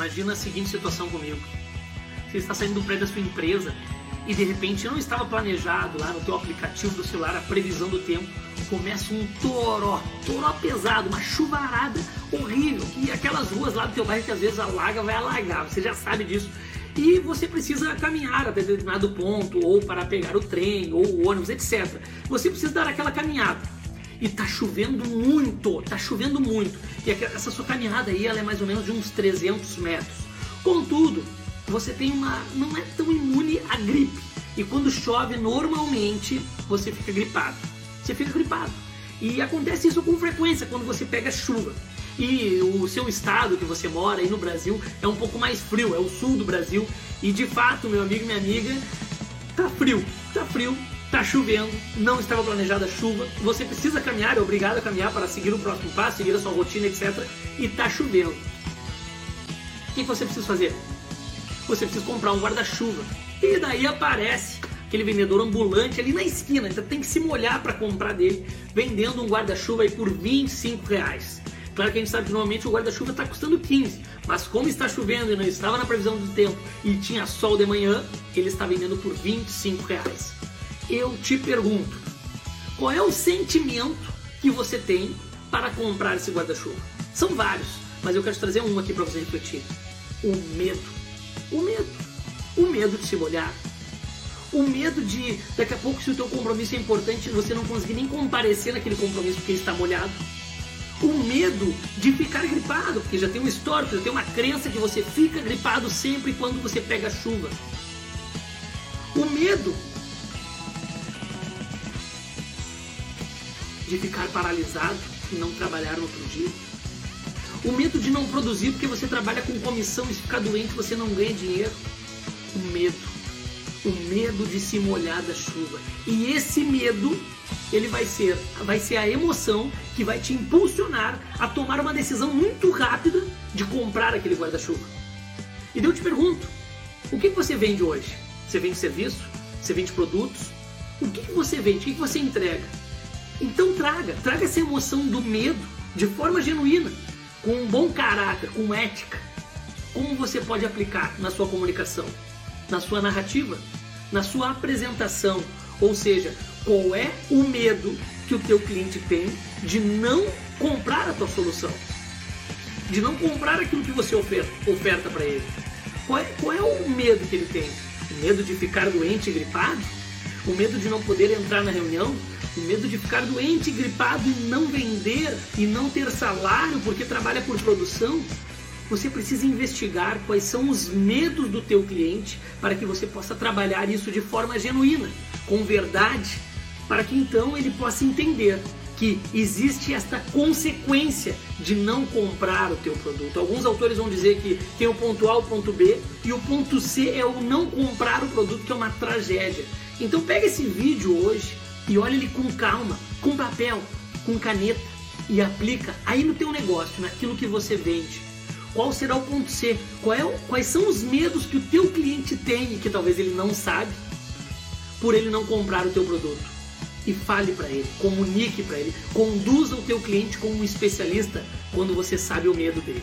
Imagina a seguinte situação comigo. Você está saindo do prédio da sua empresa e de repente não estava planejado lá no teu aplicativo do celular a previsão do tempo. Começa um toró, toró pesado, uma chuvarada horrível. E aquelas ruas lá do teu bairro que às vezes alaga, vai alagar, você já sabe disso. E você precisa caminhar até determinado ponto, ou para pegar o trem, ou o ônibus, etc. Você precisa dar aquela caminhada. E tá chovendo muito, tá chovendo muito. E essa sua caminhada aí, ela é mais ou menos de uns 300 metros. Contudo, você tem uma não é tão imune à gripe. E quando chove, normalmente você fica gripado. Você fica gripado. E acontece isso com frequência quando você pega chuva. E o seu estado que você mora aí no Brasil é um pouco mais frio, é o sul do Brasil. E de fato, meu amigo e minha amiga, tá frio, tá frio, tá chovendo, não estava planejada a chuva, você precisa caminhar, é obrigado a caminhar para seguir o próximo passo, seguir a sua rotina, etc. E tá chovendo. O que você precisa fazer? você precisa comprar um guarda-chuva. E daí aparece aquele vendedor ambulante ali na esquina, então tem que se molhar para comprar dele, vendendo um guarda-chuva aí por 25 reais. Claro que a gente sabe que normalmente o guarda-chuva está custando 15, mas como está chovendo e não estava na previsão do tempo e tinha sol de manhã, ele está vendendo por 25 reais. Eu te pergunto, qual é o sentimento que você tem para comprar esse guarda-chuva? São vários, mas eu quero trazer um aqui para você refletir. O medo o medo. O medo de se molhar. O medo de, daqui a pouco, se o teu compromisso é importante, você não conseguir nem comparecer naquele compromisso porque está molhado. O medo de ficar gripado, porque já tem um histórico, já tem uma crença que você fica gripado sempre quando você pega chuva. O medo de ficar paralisado e não trabalhar no outro dia. O medo de não produzir porque você trabalha com comissão e se ficar doente você não ganha dinheiro. O medo. O medo de se molhar da chuva. E esse medo, ele vai ser, vai ser a emoção que vai te impulsionar a tomar uma decisão muito rápida de comprar aquele guarda-chuva. E eu te pergunto, o que você vende hoje? Você vende serviço? Você vende produtos? O que você vende? O que você entrega? Então traga, traga essa emoção do medo de forma genuína com um bom caráter, com ética, como você pode aplicar na sua comunicação, na sua narrativa, na sua apresentação, ou seja, qual é o medo que o teu cliente tem de não comprar a tua solução, de não comprar aquilo que você oferta, oferta para ele. Qual é, qual é o medo que ele tem? O medo de ficar doente e gripado? O medo de não poder entrar na reunião? Medo de ficar doente, gripado e não vender e não ter salário porque trabalha por produção, você precisa investigar quais são os medos do teu cliente para que você possa trabalhar isso de forma genuína, com verdade, para que então ele possa entender que existe esta consequência de não comprar o teu produto. Alguns autores vão dizer que tem o ponto A, o ponto B e o ponto C é o não comprar o produto, que é uma tragédia. Então pega esse vídeo hoje, e olha ele com calma, com papel, com caneta e aplica aí no teu negócio, naquilo que você vende. Qual será o ponto C? É, quais são os medos que o teu cliente tem e que talvez ele não sabe por ele não comprar o teu produto? E fale para ele, comunique para ele, conduza o teu cliente como um especialista quando você sabe o medo dele.